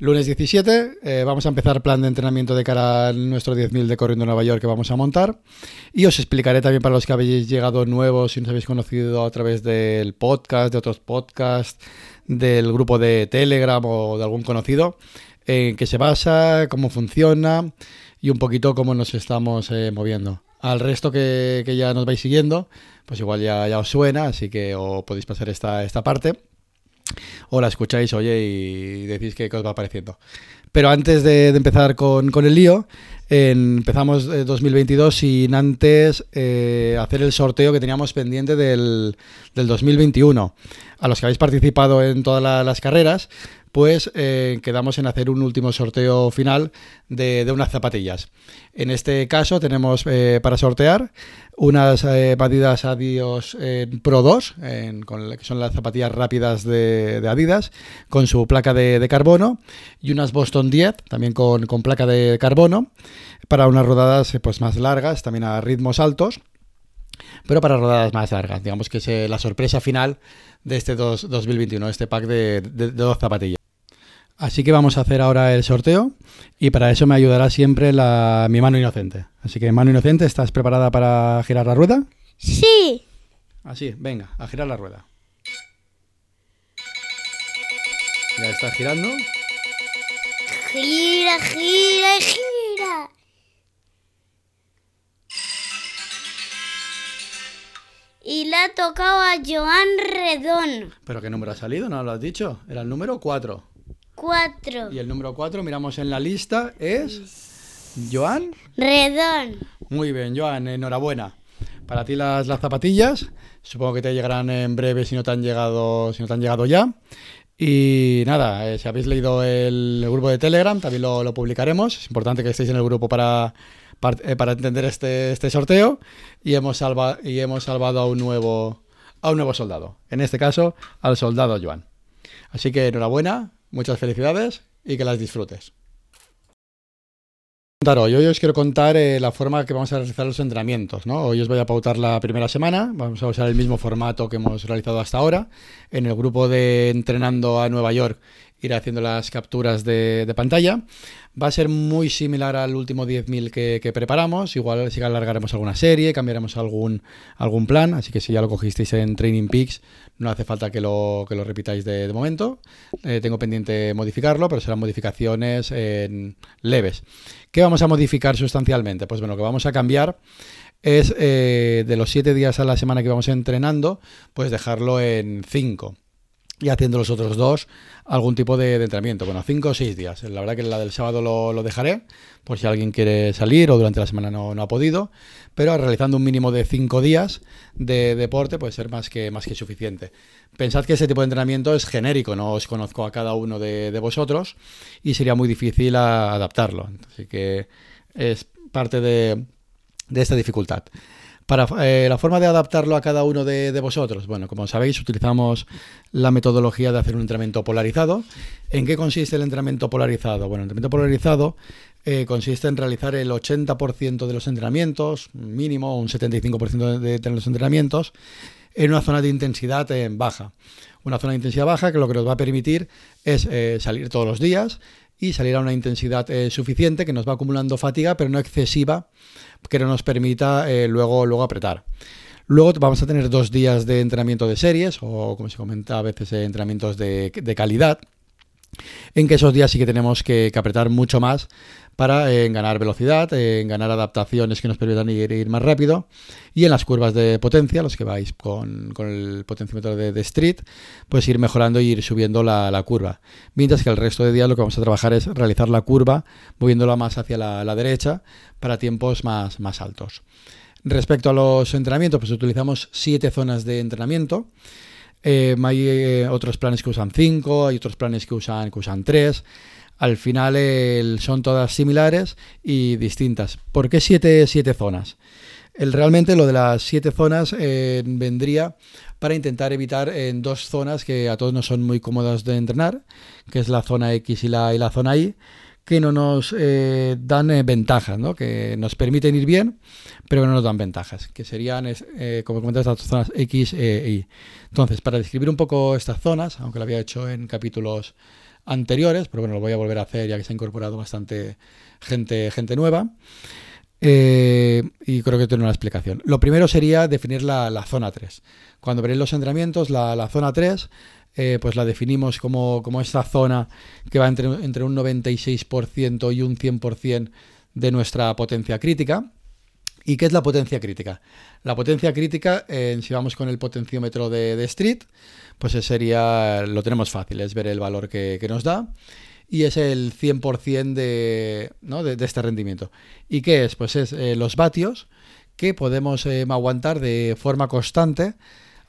Lunes 17, eh, vamos a empezar plan de entrenamiento de cara a nuestro 10.000 de Corriendo Nueva York que vamos a montar. Y os explicaré también para los que habéis llegado nuevos, si nos habéis conocido a través del podcast, de otros podcasts, del grupo de Telegram o de algún conocido, en qué se basa, cómo funciona y un poquito cómo nos estamos eh, moviendo. Al resto que, ya nos vais siguiendo, pues igual ya, ya os suena, así que o podéis pasar esta, esta parte o la escucháis, oye, y decís qué os va pareciendo. Pero antes de, empezar con, con, el lío, empezamos 2022 sin antes eh, hacer el sorteo que teníamos pendiente del, del, 2021. A los que habéis participado en todas la, las carreras, pues eh, quedamos en hacer un último sorteo final de, unas zapatillas. En este caso tenemos eh, para sortear unas eh, Adidas Adios Pro 2, en, con, que son las zapatillas rápidas de, Adidas, con su placa de, carbono, y unas Boston 10, también con, placa de carbono, para unas rodadas pues, más largas, también a ritmos altos pero para rodadas más largas. Digamos que es eh, la sorpresa final de este dos, 2021, este pack de, dos zapatillas. Así que vamos a hacer ahora el sorteo y para eso me ayudará siempre la, mi mano inocente. Así que mano inocente, ¿estás preparada para girar la rueda? Sí. Así, venga, a girar la rueda. Ya está girando. Gira, gira, gira. Y le ha tocado a Joan Redón. ¿Pero qué número ha salido? ¿No lo has dicho? Era el número 4. 4. Y el número 4, miramos en la lista, es... Joan Redón. Muy bien, Joan, enhorabuena. Para ti las, las zapatillas, supongo que te llegarán en breve si no te han llegado, si no te han llegado ya. Y nada, eh, si habéis leído el, el, grupo de Telegram, también lo, lo, publicaremos. Es importante que estéis en el grupo para, para, eh, para entender este, este, sorteo. Y hemos, salva, y hemos salvado a un, nuevo, a un nuevo soldado. En este caso, al soldado Joan. Así que enhorabuena, muchas felicidades y que las disfrutes. Hoy os quiero contar eh, la forma que vamos a realizar los entrenamientos. ¿no? Hoy os voy a pautar la primera semana. Vamos a usar el mismo formato que hemos realizado hasta ahora. En el grupo de Entrenando a Nueva York iré haciendo las capturas de, de pantalla. Va a ser muy similar al último 10.000 que, que, preparamos. Igual sí que alargaremos alguna serie, cambiaremos algún, algún plan. Así que si ya lo cogisteis en Training Peaks, no hace falta que lo, que lo repitáis de, momento. Eh, tengo pendiente modificarlo, pero serán modificaciones eh, leves. ¿Qué vamos a modificar sustancialmente? Pues bueno, lo que vamos a cambiar es eh, de los 7 días a la semana que vamos entrenando, pues dejarlo en 5 y haciendo los otros dos algún tipo de, entrenamiento. Bueno, cinco o seis días. La verdad que la del sábado lo, dejaré, por si alguien quiere salir o durante la semana no, ha podido, pero realizando un mínimo de cinco días de deporte puede ser más que, más que suficiente. Pensad que ese tipo de entrenamiento es genérico, no os conozco a cada uno de, vosotros y sería muy difícil adaptarlo. Así que es parte de esta dificultad. Para eh, la forma de adaptarlo a cada uno de, vosotros, bueno, como sabéis, utilizamos la metodología de hacer un entrenamiento polarizado. ¿En qué consiste el entrenamiento polarizado? Bueno, el entrenamiento polarizado eh, consiste en realizar el 80% de los entrenamientos, mínimo un 75% de, los entrenamientos, en una zona de intensidad eh, baja. Una zona de intensidad baja que lo que nos va a permitir es salir todos los días y salir a una intensidad eh, suficiente que nos va acumulando fatiga, pero no excesiva, que no nos permita eh, luego, luego apretar. Luego vamos a tener dos días de entrenamiento de series, o como se comenta a veces, eh, entrenamientos de, de, calidad, en que esos días sí que tenemos que, que apretar mucho más para eh, ganar velocidad, eh, ganar adaptaciones que nos permitan ir, más rápido. Y en las curvas de potencia, los que vais con, el potenciómetro de, de, Street, pues ir mejorando y ir subiendo la, curva. Mientras que el resto de días lo que vamos a trabajar es realizar la curva, moviéndola más hacia la, la derecha para tiempos más, más altos. Respecto a los entrenamientos, pues utilizamos siete zonas de entrenamiento. Eh, hay eh, otros planes que usan 5, hay otros planes que usan, que usan 3. Al final eh, son todas similares y distintas. ¿Por qué siete, siete zonas? El, realmente lo de las siete zonas eh, vendría para intentar evitar en dos zonas que a todos no son muy cómodas de entrenar, que es la zona X y la, y la zona Y, que no nos eh, dan eh, ventajas, ¿no? que nos permiten ir bien, pero que no nos dan ventajas, que serían, eh, como comentas, las zonas X e Y. Entonces, para describir un poco estas zonas, aunque lo había hecho en capítulos anteriores, pero bueno, lo voy a volver a hacer ya que se ha incorporado bastante gente, gente nueva. y creo que tiene una explicación. Lo primero sería definir la, la zona 3. Cuando veréis los entrenamientos, la, la zona 3 eh, pues la definimos como, como esta zona que va entre, entre un 96% y un 100% de nuestra potencia crítica. ¿Y qué es la potencia crítica? La potencia crítica, si vamos con el potenciómetro de, Street, pues sería, lo tenemos fácil, es ver el valor que, nos da y es el 100% de, ¿no? de, este rendimiento. ¿Y qué es? Pues es eh, los vatios que podemos eh, aguantar de forma constante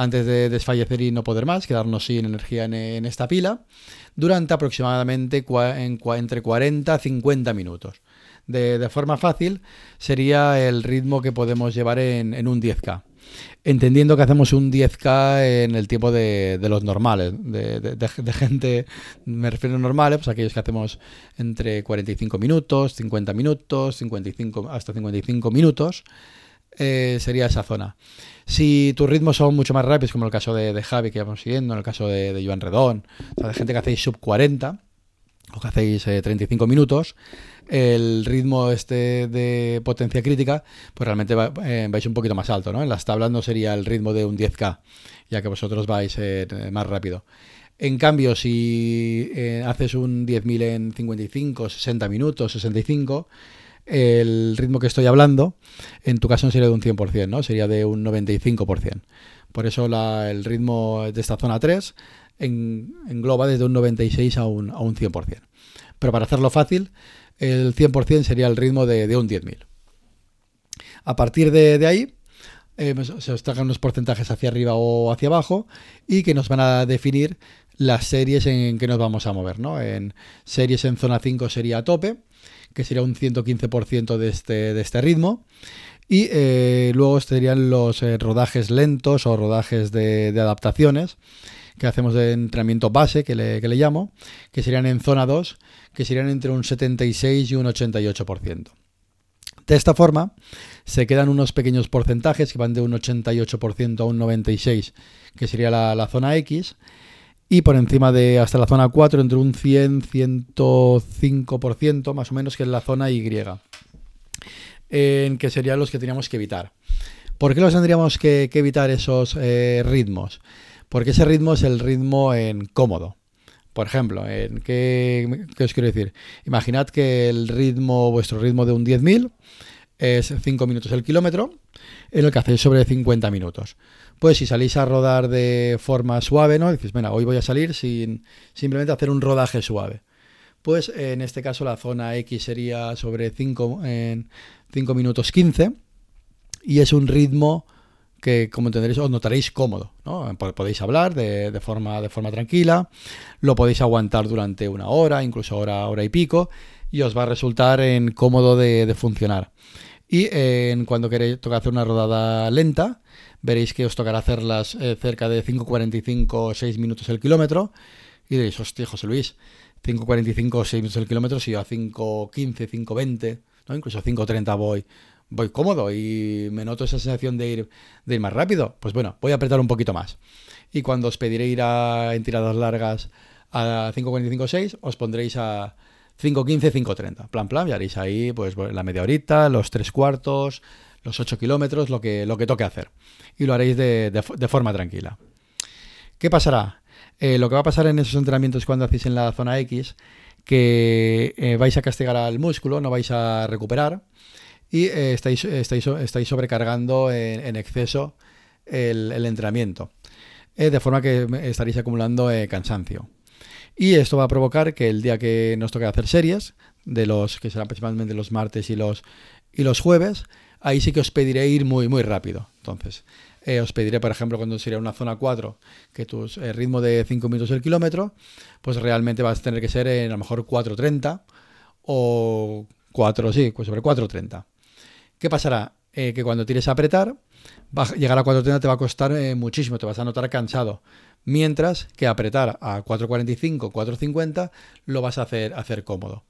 antes de desfallecer y no poder más, quedarnos sin energía en, esta pila, durante aproximadamente entre 40 y 50 minutos. De, forma fácil sería el ritmo que podemos llevar en, un 10K. Entendiendo que hacemos un 10K en el tiempo de, los normales, de, gente, me refiero a normales, pues aquellos que hacemos entre 45 minutos, 50 minutos, 55, hasta 55 minutos, eh, sería esa zona. Si tus ritmos son mucho más rápidos, como el caso de, Javi que vamos siguiendo, en el caso de, de Joan Redón, de gente que hacéis sub 40 o que hacéis 35 eh, minutos, el ritmo este de potencia crítica, pues realmente eh, vais un poquito más alto, ¿no? En las tablas no sería el ritmo de un 10K, ya que vosotros vais eh, más rápido. En cambio, si haces un 10.000 en 55, 60 minutos, 65, el ritmo que estoy hablando, en tu caso no sería de un 100%, ¿no? Sería de un 95%. Por eso el ritmo de esta zona 3 engloba desde un 96 a un, a un 100%. Pero para hacerlo fácil, el 100% sería el ritmo de, un 10.000. A partir de, ahí, eh, pues, se os tragan unos porcentajes hacia arriba o hacia abajo y que nos van a definir las series en que nos vamos a mover. ¿no? En series en zona 5 sería a tope, que sería un 115% de este, de este ritmo. Y eh, luego serían los eh, rodajes lentos o rodajes de, adaptaciones que hacemos de entrenamiento base, que le, que le, llamo, que serían en zona 2, que serían entre un 76 y un 88%. De esta forma, se quedan unos pequeños porcentajes que van de un 88% a un 96%, que sería la, la zona X, y por encima de hasta la zona 4 entre un 100-105% más o menos que es la zona Y, en que serían los que teníamos que evitar. ¿Por qué los tendríamos que, evitar esos eh, ritmos? Porque ese ritmo es el ritmo en cómodo. Por ejemplo, ¿en qué, qué, os quiero decir? Imaginad que el ritmo, vuestro ritmo de un 10.000 es 5 minutos el kilómetro, en el que hacéis sobre 50 minutos pues si salís a rodar de forma suave, ¿no? Dices, bueno, hoy voy a salir sin simplemente hacer un rodaje suave. Pues en este caso la zona X sería sobre 5 en 5 minutos 15 y es un ritmo que como entenderéis os notaréis cómodo, ¿no? Podéis hablar de, forma, de forma tranquila, lo podéis aguantar durante una hora, incluso hora, hora y pico, y os va a resultar en cómodo de, funcionar. Y en cuando queréis tocar hacer una rodada lenta, veréis que os tocará hacerlas eh, cerca de 5.45 o 6 minutos el kilómetro. Y diréis, hostia, José Luis, 5.45 o 6 minutos el kilómetro, si yo a 5.15, 5.20, ¿no? incluso a 5.30 voy, voy cómodo y me noto esa sensación de ir, más rápido. Pues bueno, voy a apretar un poquito más. Y cuando os pediré ir a, en tiradas largas a 5.45 6, os pondréis a 5.15, 5.30. Plan, plan, y haréis ahí pues la media horita, los tres cuartos, los 8 kilómetros, lo que, lo que toque hacer. Y lo haréis de, forma tranquila. ¿Qué pasará? Eh, lo que va a pasar en esos entrenamientos cuando hacéis en la zona X, que eh, vais a castigar al músculo, no vais a recuperar y eh, estáis, estáis, estáis, sobrecargando en, exceso el, entrenamiento, de forma que estaréis acumulando cansancio. Y esto va a provocar que el día que nos toque hacer series, de los que serán principalmente los martes y los, y los jueves, ahí sí que os pediré ir muy, muy rápido. Entonces, eh, os pediré, por ejemplo, cuando sería una zona 4, que tu eh, ritmo de 5 minutos el kilómetro, pues realmente vas a tener que ser en a lo mejor 4.30 o 4, sí, pues sobre 4.30. ¿Qué pasará? eh, que cuando tires a apretar, llegar a 4.30 te va a costar muchísimo, te vas a notar cansado. Mientras que apretar a 4.45, 4.50 lo vas a hacer, hacer cómodo.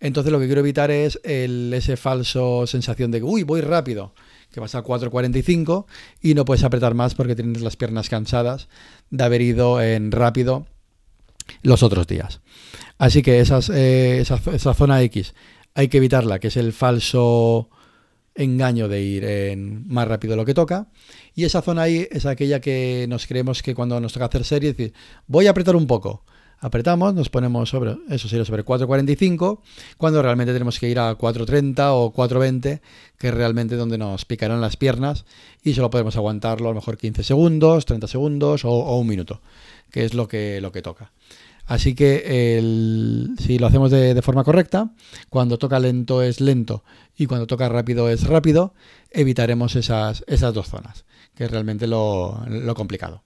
Entonces lo que quiero evitar es el, ese falso sensación de que, uy, voy rápido, que vas a 4.45 y no puedes apretar más porque tienes las piernas cansadas de haber ido en rápido los otros días. Así que eh, esa, esa zona X hay que evitarla, que es el falso engaño de ir más rápido de lo que toca. Y esa zona ahí es aquella que nos creemos que cuando nos toca hacer serie, decir, voy a apretar un poco. Apretamos, nos ponemos sobre, eso sería sobre 4.45, cuando realmente tenemos que ir a 4.30 o 4.20, que es realmente donde nos picarán las piernas y solo podemos aguantarlo a lo mejor 15 segundos, 30 segundos o, un minuto, que es lo que, lo que toca. Así que si lo hacemos de, forma correcta, cuando toca lento es lento y cuando toca rápido es rápido, evitaremos esas, esas dos zonas, que es realmente lo, complicado.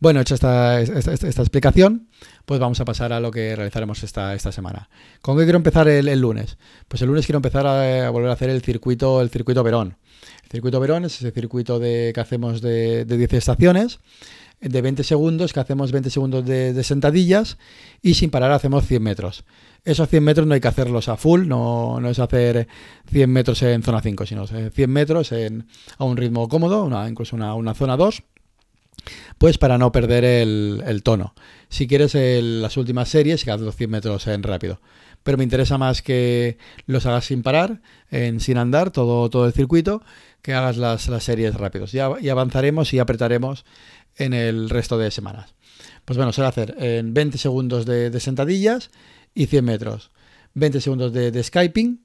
Bueno, hecha esta, esta, explicación, pues vamos a pasar a lo que realizaremos esta, esta semana. ¿Con qué quiero empezar el, lunes? Pues el lunes quiero empezar a, volver a hacer el circuito, el circuito Verón. El circuito Verón es ese circuito de, que hacemos de, de 10 estaciones de 20 segundos, que hacemos 20 segundos de, sentadillas y sin parar hacemos 100 metros. Esos 100 metros no hay que hacerlos a full, no, no es hacer 100 metros en zona 5, sino 100 metros en, a un ritmo cómodo, una, incluso una, una zona 2 pues para no perder el, tono. Si quieres las últimas series, que los 100 metros en rápido. Pero me interesa más que los hagas sin parar, en, sin andar, todo, todo el circuito, que hagas las, las series rápidos. Y avanzaremos y apretaremos en el resto de semanas. Pues bueno, se va a hacer en 20 segundos de, sentadillas y 100 metros. 20 segundos de, de skyping,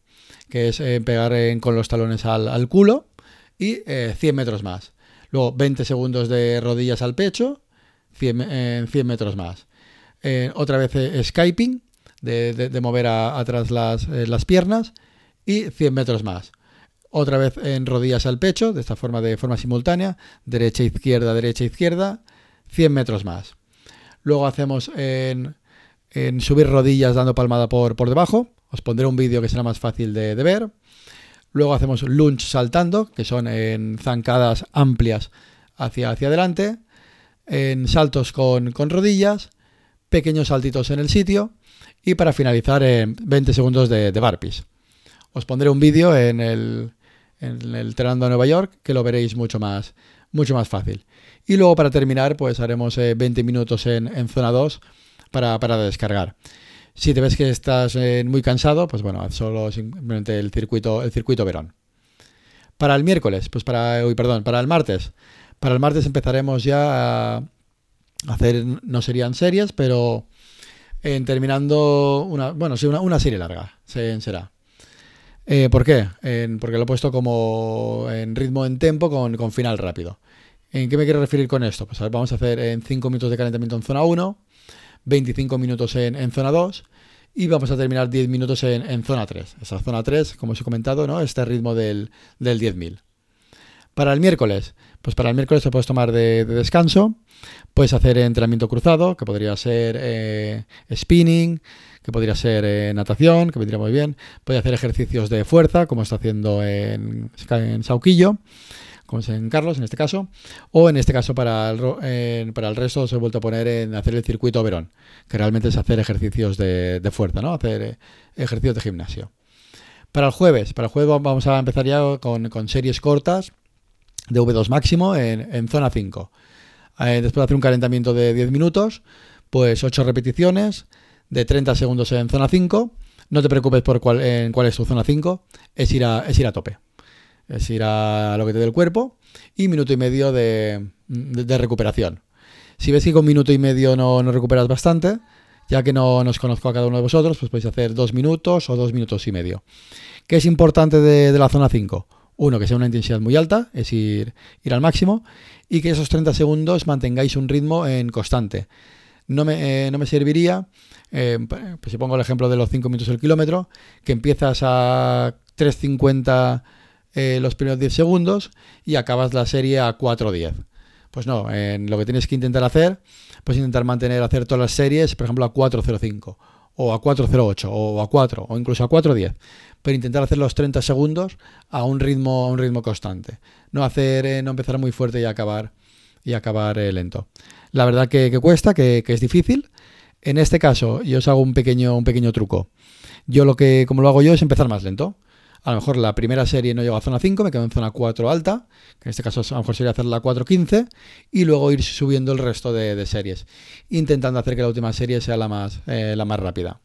que es eh, pegar con los talones al, culo, y 100 eh, metros más. Luego 20 segundos de rodillas al pecho, 100, 100 metros más. Eh, otra vez skyping, de, mover atrás las, las piernas, y 100 metros más otra vez en rodillas al pecho, de esta forma de forma simultánea, derecha, izquierda, derecha, izquierda, 100 metros más. Luego hacemos en, subir rodillas dando palmada por, por debajo, os pondré un vídeo que será más fácil de, ver. Luego hacemos lunge saltando, que son en zancadas amplias hacia, hacia adelante, en saltos con, rodillas, pequeños saltitos en el sitio y para finalizar en 20 segundos de, de barpees. Os pondré un vídeo en el, en el Trenando a Nueva York, que lo veréis mucho más, mucho más fácil. Y luego para terminar, pues haremos 20 eh, minutos en, zona 2 para, para, descargar. Si te ves que estás eh, muy cansado, pues bueno, haz solo simplemente el circuito, el circuito Verón. Para el miércoles, pues para, uy, perdón, para el martes. Para el martes empezaremos ya a hacer, no serían series, pero en terminando una, bueno, sí, una, una serie larga, será. Eh, ¿Por qué? porque lo he puesto como en ritmo en tempo con, final rápido. ¿En qué me quiero referir con esto? Pues vamos a hacer en 5 minutos de calentamiento en zona 1, 25 minutos en, zona 2 y vamos a terminar 10 minutos en, zona 3. Esa zona 3, como os he comentado, ¿no? este ritmo del, del 10.000. Para el miércoles, pues para el miércoles te puedes tomar de, descanso, puedes hacer entrenamiento cruzado, que podría ser eh, spinning, que podría ser eh, natación, que vendría muy bien. Puede hacer ejercicios de fuerza, como está haciendo en, Sauquillo, como es en Carlos en este caso. O en este caso para el, resto os he vuelto a poner en hacer el circuito Verón, que realmente es hacer ejercicios de, fuerza, ¿no? Hacer eh, ejercicios de gimnasio. Para el jueves, para el jueves vamos a empezar ya con, series cortas de V2 máximo en, zona 5. Eh, después de hacer un calentamiento de 10 minutos, pues 8 repeticiones, de 30 segundos en zona 5. No te preocupes por cuál, en cuál es tu zona 5, es ir, a, es ir a tope. Es ir a lo que te dé el cuerpo y minuto y medio de, recuperación. Si ves que con minuto y medio no, no, recuperas bastante, ya que no nos conozco a cada uno de vosotros, pues podéis hacer dos minutos o dos minutos y medio. ¿Qué es importante de, de la zona 5? Uno, que sea una intensidad muy alta, es ir, ir al máximo, y que esos 30 segundos mantengáis un ritmo en constante no me, eh, no me serviría, eh, pues si pongo el ejemplo de los 5 minutos el kilómetro, que empiezas a 3.50 eh, los primeros 10 segundos y acabas la serie a 4.10. Pues no, lo que tienes que intentar hacer, pues intentar mantener, hacer todas las series, por ejemplo, a 4.05 o a 4.08 o a 4 o incluso a 4.10, pero intentar hacer los 30 segundos a un ritmo, a un ritmo constante. No hacer, eh, no empezar muy fuerte y acabar, y acabar eh, lento. La verdad que, cuesta, que, es difícil. En este caso, yo os hago un pequeño, un pequeño truco. Yo lo que, como lo hago yo, es empezar más lento. A lo mejor la primera serie no llego a zona 5, me quedo en zona 4 alta, que en este caso a lo mejor sería hacer la 4.15, y luego ir subiendo el resto de, series, intentando hacer que la última serie sea la más, eh, la más rápida.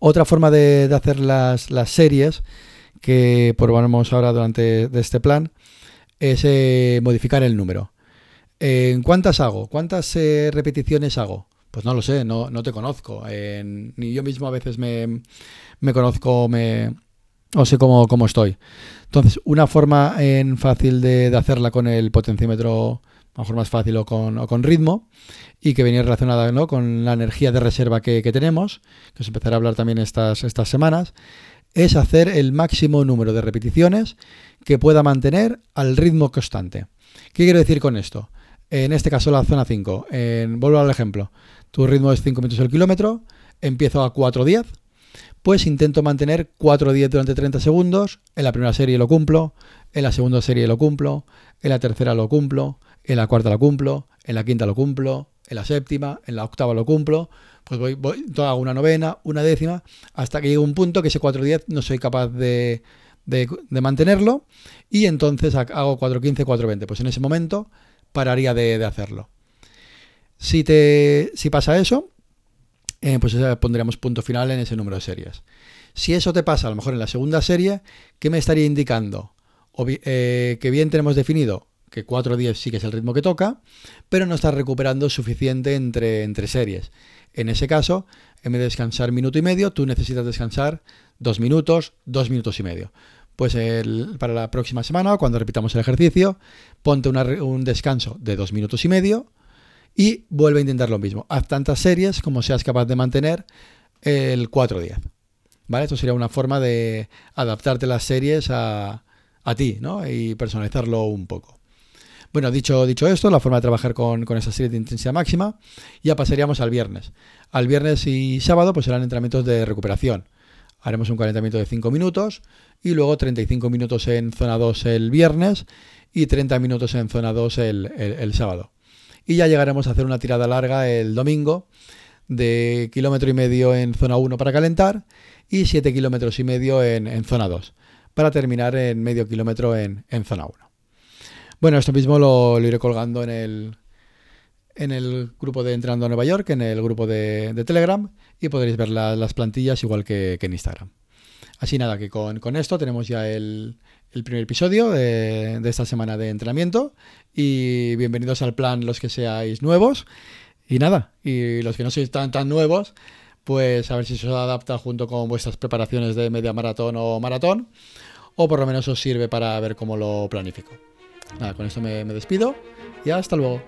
Otra forma de, hacer las, series, que probamos ahora durante este plan, es eh, modificar el número. ¿En cuántas hago? ¿Cuántas eh, repeticiones hago? Pues no lo sé, no, te conozco. ni yo mismo a veces me, me conozco, me, o sé cómo, cómo, estoy. Entonces, una forma en fácil de, hacerla con el potenciómetro, a lo mejor más fácil o con, con ritmo, y que venía relacionada ¿no? con la energía de reserva que, tenemos, que os empezaré a hablar también estas, estas semanas, es hacer el máximo número de repeticiones que pueda mantener al ritmo constante. ¿Qué quiero decir con esto? En este caso la zona 5. En, vuelvo al ejemplo. Tu ritmo es 5 metros el kilómetro, empiezo a 4.10 pues intento mantener 4-10 durante 30 segundos. En la primera serie lo cumplo, en la segunda serie lo cumplo, en la tercera lo cumplo, en la cuarta lo cumplo, en la quinta lo cumplo, en la séptima, en la octava lo cumplo. Pues voy, voy hago una novena, una décima, hasta que llegue un punto que ese 4-10 no soy capaz de, mantenerlo y entonces hago 4-15, 4-20. Pues en ese momento pararía de, hacerlo. Si, te, si pasa eso, eh, pues pondríamos punto final en ese número de series. Si eso te pasa a lo mejor en la segunda serie, ¿qué me estaría indicando? Eh, que bien tenemos definido que 4-10 sí que es el ritmo que toca, pero no estás recuperando suficiente entre, series. En ese caso, en vez de descansar minuto y medio, tú necesitas descansar dos minutos, dos minutos y medio. Pues para la próxima semana, cuando repitamos el ejercicio, ponte un descanso de dos minutos y medio, y vuelve a intentar lo mismo. Haz tantas series como seas capaz de mantener el 4-10. ¿Vale? Esto sería una forma de adaptarte las series a, a ti ¿no? y personalizarlo un poco. Bueno, dicho, dicho esto, la forma de trabajar con, con esa serie de intensidad máxima, ya pasaríamos al viernes. Al viernes y sábado pues serán entrenamientos de recuperación. Haremos un calentamiento de 5 minutos y luego 35 minutos en zona 2 el viernes y 30 minutos en zona 2 el, el sábado y ya llegaremos a hacer una tirada larga el domingo de kilómetro y medio en zona 1 para calentar y 7 kilómetros y medio en, zona 2 para terminar en medio kilómetro en, zona 1. Bueno, esto mismo lo, iré colgando en el, en el grupo de Entrenando a Nueva York, en el grupo de, Telegram y podréis ver las plantillas igual que, en Instagram. Así nada, que con, con esto tenemos ya el, el primer episodio de, esta semana de entrenamiento y bienvenidos al plan los que seáis nuevos y nada, y los que no sois tan, tan nuevos, pues a ver si se os adapta junto con vuestras preparaciones de media maratón o maratón o por lo menos os sirve para ver cómo lo planifico. Nada, con esto me, me despido y hasta luego.